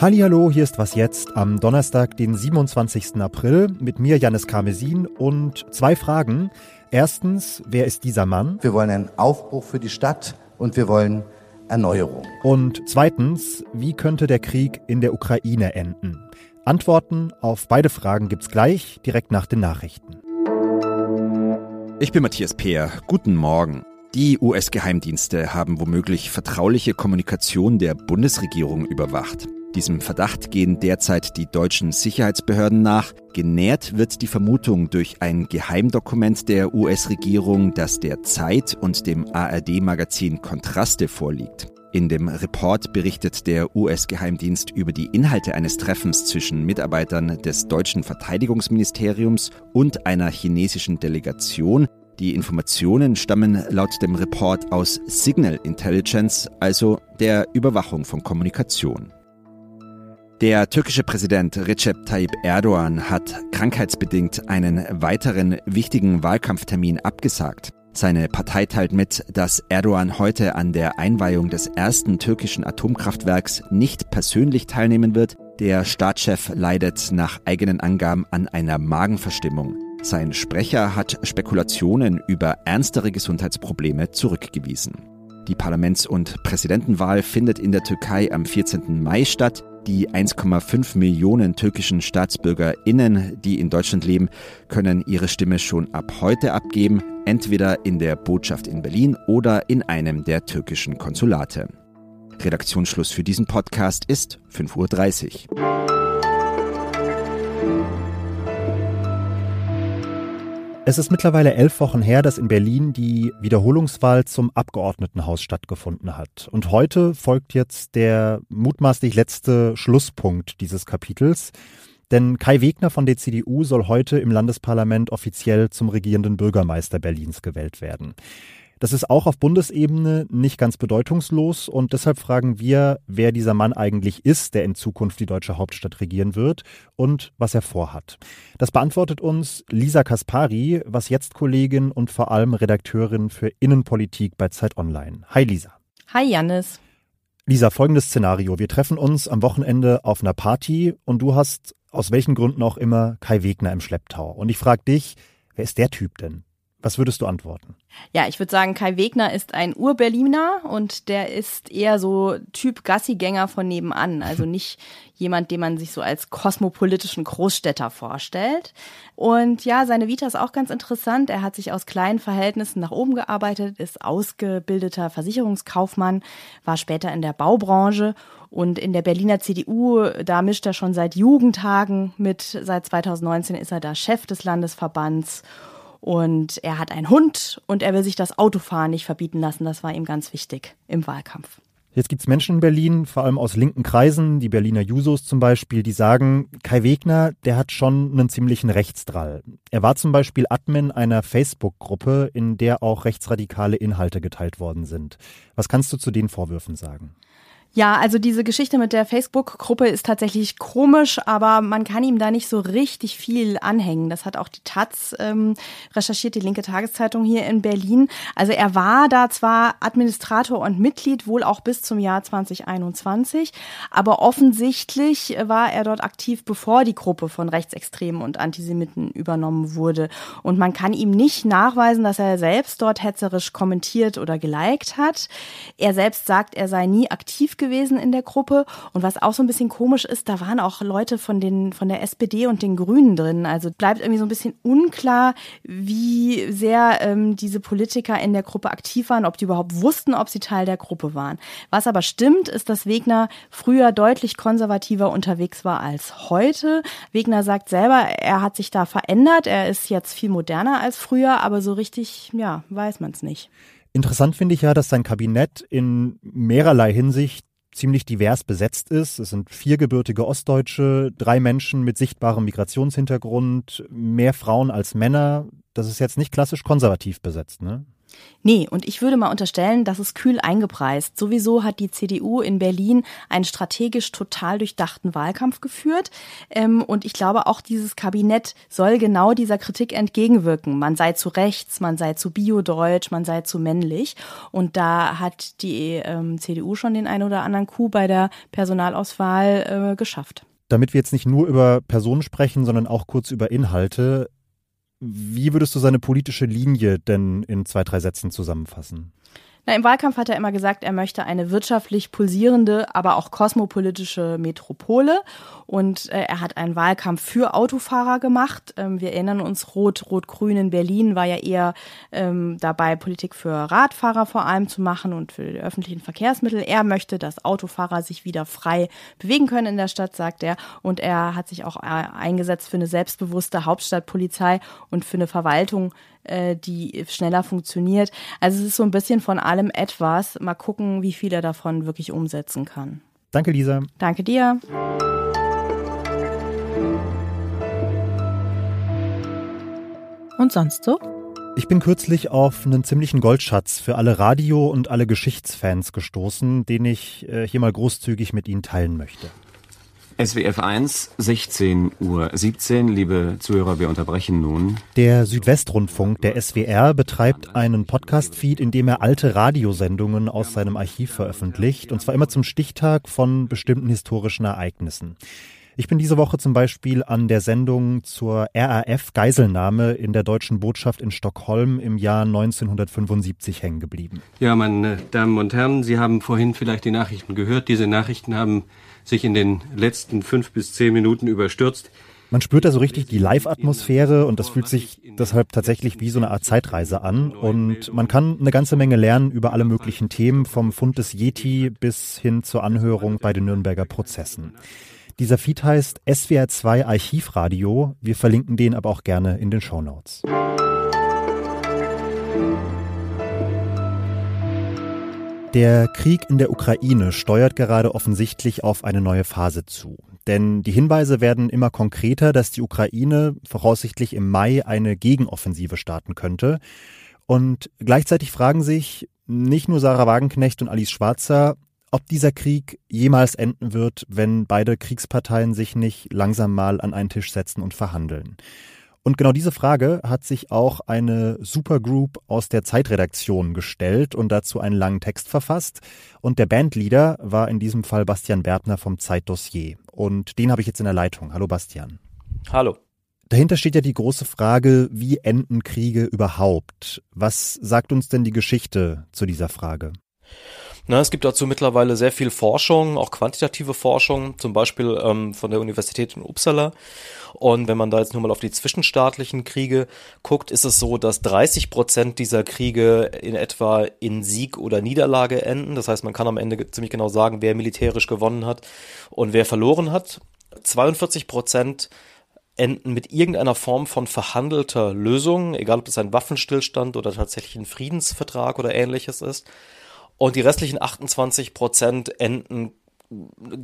Hallo, hier ist was jetzt am Donnerstag, den 27. April mit mir Janis Karmesin und zwei Fragen. Erstens, wer ist dieser Mann? Wir wollen einen Aufbruch für die Stadt und wir wollen Erneuerung. Und zweitens, wie könnte der Krieg in der Ukraine enden? Antworten auf beide Fragen gibt's gleich direkt nach den Nachrichten. Ich bin Matthias Peer. Guten Morgen. Die US-Geheimdienste haben womöglich vertrauliche Kommunikation der Bundesregierung überwacht. Diesem Verdacht gehen derzeit die deutschen Sicherheitsbehörden nach. Genährt wird die Vermutung durch ein Geheimdokument der US-Regierung, das der Zeit und dem ARD-Magazin Kontraste vorliegt. In dem Report berichtet der US-Geheimdienst über die Inhalte eines Treffens zwischen Mitarbeitern des deutschen Verteidigungsministeriums und einer chinesischen Delegation. Die Informationen stammen laut dem Report aus Signal Intelligence, also der Überwachung von Kommunikation. Der türkische Präsident Recep Tayyip Erdogan hat krankheitsbedingt einen weiteren wichtigen Wahlkampftermin abgesagt. Seine Partei teilt mit, dass Erdogan heute an der Einweihung des ersten türkischen Atomkraftwerks nicht persönlich teilnehmen wird. Der Staatschef leidet nach eigenen Angaben an einer Magenverstimmung. Sein Sprecher hat Spekulationen über ernstere Gesundheitsprobleme zurückgewiesen. Die Parlaments- und Präsidentenwahl findet in der Türkei am 14. Mai statt. Die 1,5 Millionen türkischen StaatsbürgerInnen, die in Deutschland leben, können ihre Stimme schon ab heute abgeben, entweder in der Botschaft in Berlin oder in einem der türkischen Konsulate. Redaktionsschluss für diesen Podcast ist 5.30 Uhr. Es ist mittlerweile elf Wochen her, dass in Berlin die Wiederholungswahl zum Abgeordnetenhaus stattgefunden hat. Und heute folgt jetzt der mutmaßlich letzte Schlusspunkt dieses Kapitels. Denn Kai Wegner von der CDU soll heute im Landesparlament offiziell zum regierenden Bürgermeister Berlins gewählt werden. Das ist auch auf Bundesebene nicht ganz bedeutungslos und deshalb fragen wir, wer dieser Mann eigentlich ist, der in Zukunft die deutsche Hauptstadt regieren wird und was er vorhat. Das beantwortet uns Lisa Kaspari, was jetzt Kollegin und vor allem Redakteurin für Innenpolitik bei Zeit Online. Hi Lisa. Hi Jannis. Lisa, folgendes Szenario. Wir treffen uns am Wochenende auf einer Party und du hast aus welchen Gründen auch immer Kai Wegner im Schlepptau. Und ich frage dich, wer ist der Typ denn? Was würdest du antworten? Ja, ich würde sagen, Kai Wegner ist ein Ur-Berliner und der ist eher so Typ Gassigänger von nebenan. Also nicht jemand, den man sich so als kosmopolitischen Großstädter vorstellt. Und ja, seine Vita ist auch ganz interessant. Er hat sich aus kleinen Verhältnissen nach oben gearbeitet, ist ausgebildeter Versicherungskaufmann, war später in der Baubranche und in der Berliner CDU, da mischt er schon seit Jugendtagen mit. Seit 2019 ist er da Chef des Landesverbands und er hat einen Hund und er will sich das Autofahren nicht verbieten lassen. Das war ihm ganz wichtig im Wahlkampf. Jetzt gibt es Menschen in Berlin, vor allem aus linken Kreisen, die Berliner Jusos zum Beispiel, die sagen, Kai Wegner, der hat schon einen ziemlichen Rechtsdrall. Er war zum Beispiel Admin einer Facebook-Gruppe, in der auch rechtsradikale Inhalte geteilt worden sind. Was kannst du zu den Vorwürfen sagen? Ja, also diese Geschichte mit der Facebook-Gruppe ist tatsächlich komisch, aber man kann ihm da nicht so richtig viel anhängen. Das hat auch die Taz ähm, recherchiert, die linke Tageszeitung hier in Berlin. Also er war da zwar Administrator und Mitglied, wohl auch bis zum Jahr 2021, aber offensichtlich war er dort aktiv, bevor die Gruppe von Rechtsextremen und Antisemiten übernommen wurde. Und man kann ihm nicht nachweisen, dass er selbst dort hetzerisch kommentiert oder geliked hat. Er selbst sagt, er sei nie aktiv gewesen in der Gruppe. Und was auch so ein bisschen komisch ist, da waren auch Leute von den, von der SPD und den Grünen drin. Also bleibt irgendwie so ein bisschen unklar, wie sehr ähm, diese Politiker in der Gruppe aktiv waren, ob die überhaupt wussten, ob sie Teil der Gruppe waren. Was aber stimmt, ist, dass Wegner früher deutlich konservativer unterwegs war als heute. Wegner sagt selber, er hat sich da verändert. Er ist jetzt viel moderner als früher, aber so richtig, ja, weiß man es nicht. Interessant finde ich ja, dass sein Kabinett in mehrerlei Hinsicht ziemlich divers besetzt ist. Es sind vier gebürtige Ostdeutsche, drei Menschen mit sichtbarem Migrationshintergrund, mehr Frauen als Männer. Das ist jetzt nicht klassisch konservativ besetzt, ne? Nee, und ich würde mal unterstellen, das ist kühl eingepreist. Sowieso hat die CDU in Berlin einen strategisch total durchdachten Wahlkampf geführt. Ähm, und ich glaube, auch dieses Kabinett soll genau dieser Kritik entgegenwirken. Man sei zu rechts, man sei zu biodeutsch, man sei zu männlich. Und da hat die ähm, CDU schon den einen oder anderen Coup bei der Personalauswahl äh, geschafft. Damit wir jetzt nicht nur über Personen sprechen, sondern auch kurz über Inhalte. Wie würdest du seine politische Linie denn in zwei, drei Sätzen zusammenfassen? Na, Im Wahlkampf hat er immer gesagt, er möchte eine wirtschaftlich pulsierende, aber auch kosmopolitische Metropole. Und äh, er hat einen Wahlkampf für Autofahrer gemacht. Ähm, wir erinnern uns, Rot, Rot-Grün in Berlin war ja eher ähm, dabei, Politik für Radfahrer vor allem zu machen und für die öffentlichen Verkehrsmittel. Er möchte, dass Autofahrer sich wieder frei bewegen können in der Stadt, sagt er. Und er hat sich auch äh, eingesetzt für eine selbstbewusste Hauptstadtpolizei und für eine Verwaltung, äh, die schneller funktioniert. Also es ist so ein bisschen von allem etwas. Mal gucken, wie viel er davon wirklich umsetzen kann. Danke, Lisa. Danke dir. Und sonst so? Ich bin kürzlich auf einen ziemlichen Goldschatz für alle Radio- und alle Geschichtsfans gestoßen, den ich äh, hier mal großzügig mit Ihnen teilen möchte. SWF 1, 16 Uhr 17. Liebe Zuhörer, wir unterbrechen nun. Der Südwestrundfunk, der SWR, betreibt einen Podcast-Feed, in dem er alte Radiosendungen aus seinem Archiv veröffentlicht, und zwar immer zum Stichtag von bestimmten historischen Ereignissen. Ich bin diese Woche zum Beispiel an der Sendung zur RAF-Geiselnahme in der deutschen Botschaft in Stockholm im Jahr 1975 hängen geblieben. Ja, meine Damen und Herren, Sie haben vorhin vielleicht die Nachrichten gehört. Diese Nachrichten haben sich in den letzten fünf bis zehn Minuten überstürzt. Man spürt da so richtig die Live-Atmosphäre und das fühlt sich deshalb tatsächlich wie so eine Art Zeitreise an. Und man kann eine ganze Menge lernen über alle möglichen Themen, vom Fund des Yeti bis hin zur Anhörung bei den Nürnberger Prozessen. Dieser Feed heißt SWR2 Archivradio. Wir verlinken den aber auch gerne in den Show Notes. Der Krieg in der Ukraine steuert gerade offensichtlich auf eine neue Phase zu. Denn die Hinweise werden immer konkreter, dass die Ukraine voraussichtlich im Mai eine Gegenoffensive starten könnte. Und gleichzeitig fragen sich nicht nur Sarah Wagenknecht und Alice Schwarzer, ob dieser Krieg jemals enden wird, wenn beide Kriegsparteien sich nicht langsam mal an einen Tisch setzen und verhandeln. Und genau diese Frage hat sich auch eine Supergroup aus der Zeitredaktion gestellt und dazu einen langen Text verfasst. Und der Bandleader war in diesem Fall Bastian Bertner vom Zeitdossier. Und den habe ich jetzt in der Leitung. Hallo Bastian. Hallo. Dahinter steht ja die große Frage, wie enden Kriege überhaupt? Was sagt uns denn die Geschichte zu dieser Frage? Na, es gibt dazu mittlerweile sehr viel Forschung, auch quantitative Forschung, zum Beispiel ähm, von der Universität in Uppsala. Und wenn man da jetzt nur mal auf die zwischenstaatlichen Kriege guckt, ist es so, dass 30 Prozent dieser Kriege in etwa in Sieg oder Niederlage enden. Das heißt, man kann am Ende ziemlich genau sagen, wer militärisch gewonnen hat und wer verloren hat. 42 Prozent enden mit irgendeiner Form von verhandelter Lösung, egal ob es ein Waffenstillstand oder tatsächlich ein Friedensvertrag oder ähnliches ist. Und die restlichen 28 Prozent enden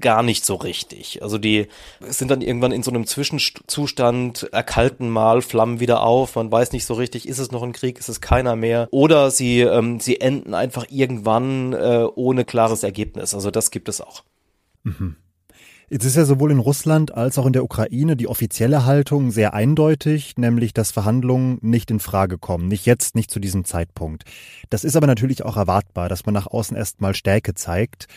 gar nicht so richtig. Also die sind dann irgendwann in so einem Zwischenzustand, erkalten mal, flammen wieder auf, man weiß nicht so richtig, ist es noch ein Krieg, ist es keiner mehr. Oder sie, ähm, sie enden einfach irgendwann äh, ohne klares Ergebnis. Also das gibt es auch. Mhm. Jetzt ist ja sowohl in Russland als auch in der Ukraine die offizielle Haltung sehr eindeutig, nämlich dass Verhandlungen nicht in Frage kommen. Nicht jetzt, nicht zu diesem Zeitpunkt. Das ist aber natürlich auch erwartbar, dass man nach außen erstmal Stärke zeigt.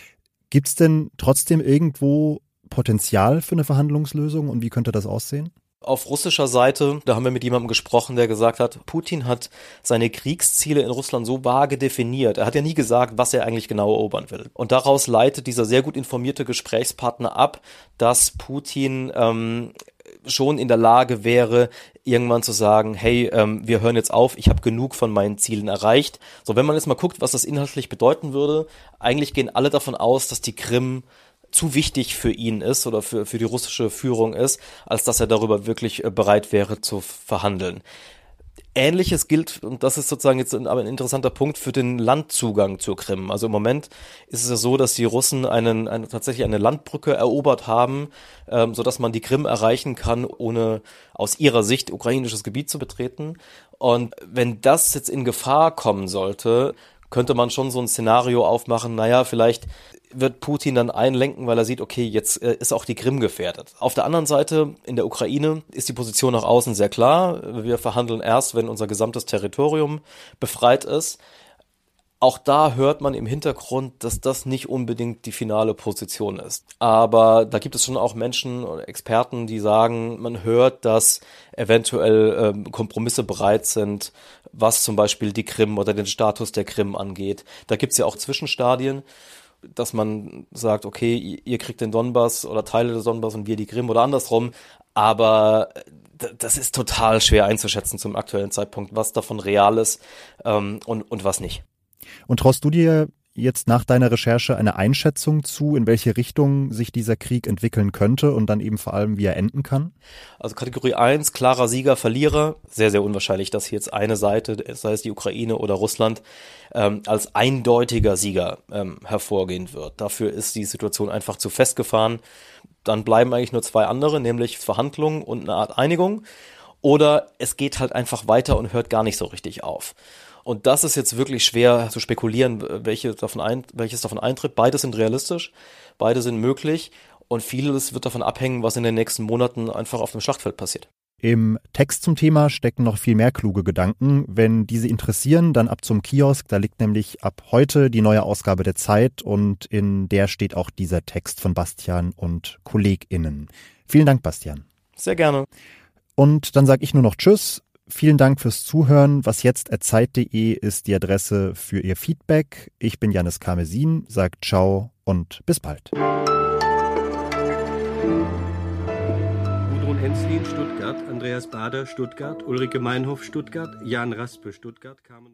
Gibt es denn trotzdem irgendwo Potenzial für eine Verhandlungslösung und wie könnte das aussehen? Auf russischer Seite, da haben wir mit jemandem gesprochen, der gesagt hat, Putin hat seine Kriegsziele in Russland so vage definiert. Er hat ja nie gesagt, was er eigentlich genau erobern will. Und daraus leitet dieser sehr gut informierte Gesprächspartner ab, dass Putin ähm, schon in der Lage wäre, irgendwann zu sagen, hey, ähm, wir hören jetzt auf, ich habe genug von meinen Zielen erreicht. So, wenn man jetzt mal guckt, was das inhaltlich bedeuten würde, eigentlich gehen alle davon aus, dass die Krim zu wichtig für ihn ist oder für, für die russische Führung ist, als dass er darüber wirklich äh, bereit wäre zu verhandeln. Ähnliches gilt, und das ist sozusagen jetzt aber ein interessanter Punkt, für den Landzugang zur Krim. Also im Moment ist es ja so, dass die Russen einen, eine, tatsächlich eine Landbrücke erobert haben, ähm, sodass man die Krim erreichen kann, ohne aus ihrer Sicht ukrainisches Gebiet zu betreten. Und wenn das jetzt in Gefahr kommen sollte, könnte man schon so ein Szenario aufmachen, naja, vielleicht wird Putin dann einlenken, weil er sieht, okay, jetzt äh, ist auch die Krim gefährdet. Auf der anderen Seite, in der Ukraine ist die Position nach außen sehr klar. Wir verhandeln erst, wenn unser gesamtes Territorium befreit ist. Auch da hört man im Hintergrund, dass das nicht unbedingt die finale Position ist. Aber da gibt es schon auch Menschen oder Experten, die sagen, man hört, dass eventuell ähm, Kompromisse bereit sind, was zum Beispiel die Krim oder den Status der Krim angeht. Da gibt es ja auch Zwischenstadien dass man sagt, okay, ihr kriegt den Donbass oder Teile des Donbass und wir die Krim oder andersrum. Aber das ist total schwer einzuschätzen zum aktuellen Zeitpunkt, was davon real ist ähm, und, und was nicht. Und traust du dir jetzt nach deiner Recherche eine Einschätzung zu, in welche Richtung sich dieser Krieg entwickeln könnte und dann eben vor allem, wie er enden kann? Also Kategorie 1, klarer Sieger, Verlierer. Sehr, sehr unwahrscheinlich, dass jetzt eine Seite, sei es die Ukraine oder Russland, ähm, als eindeutiger Sieger ähm, hervorgehen wird. Dafür ist die Situation einfach zu festgefahren. Dann bleiben eigentlich nur zwei andere, nämlich Verhandlungen und eine Art Einigung. Oder es geht halt einfach weiter und hört gar nicht so richtig auf. Und das ist jetzt wirklich schwer zu spekulieren, welche davon ein, welches davon eintritt. Beide sind realistisch, beide sind möglich und vieles wird davon abhängen, was in den nächsten Monaten einfach auf dem Schlachtfeld passiert. Im Text zum Thema stecken noch viel mehr kluge Gedanken. Wenn diese interessieren, dann ab zum Kiosk. Da liegt nämlich ab heute die neue Ausgabe der Zeit und in der steht auch dieser Text von Bastian und KollegInnen. Vielen Dank, Bastian. Sehr gerne. Und dann sage ich nur noch Tschüss. Vielen Dank fürs Zuhören. Was jetzt Zeit.de ist die Adresse für Ihr Feedback. Ich bin Janis Karmesin, sagt ciao und bis bald. Gudrun Enslin, Stuttgart, Andreas Bader, Stuttgart, Ulrike Meinhof, Stuttgart, Jan Raspe, Stuttgart, Carmen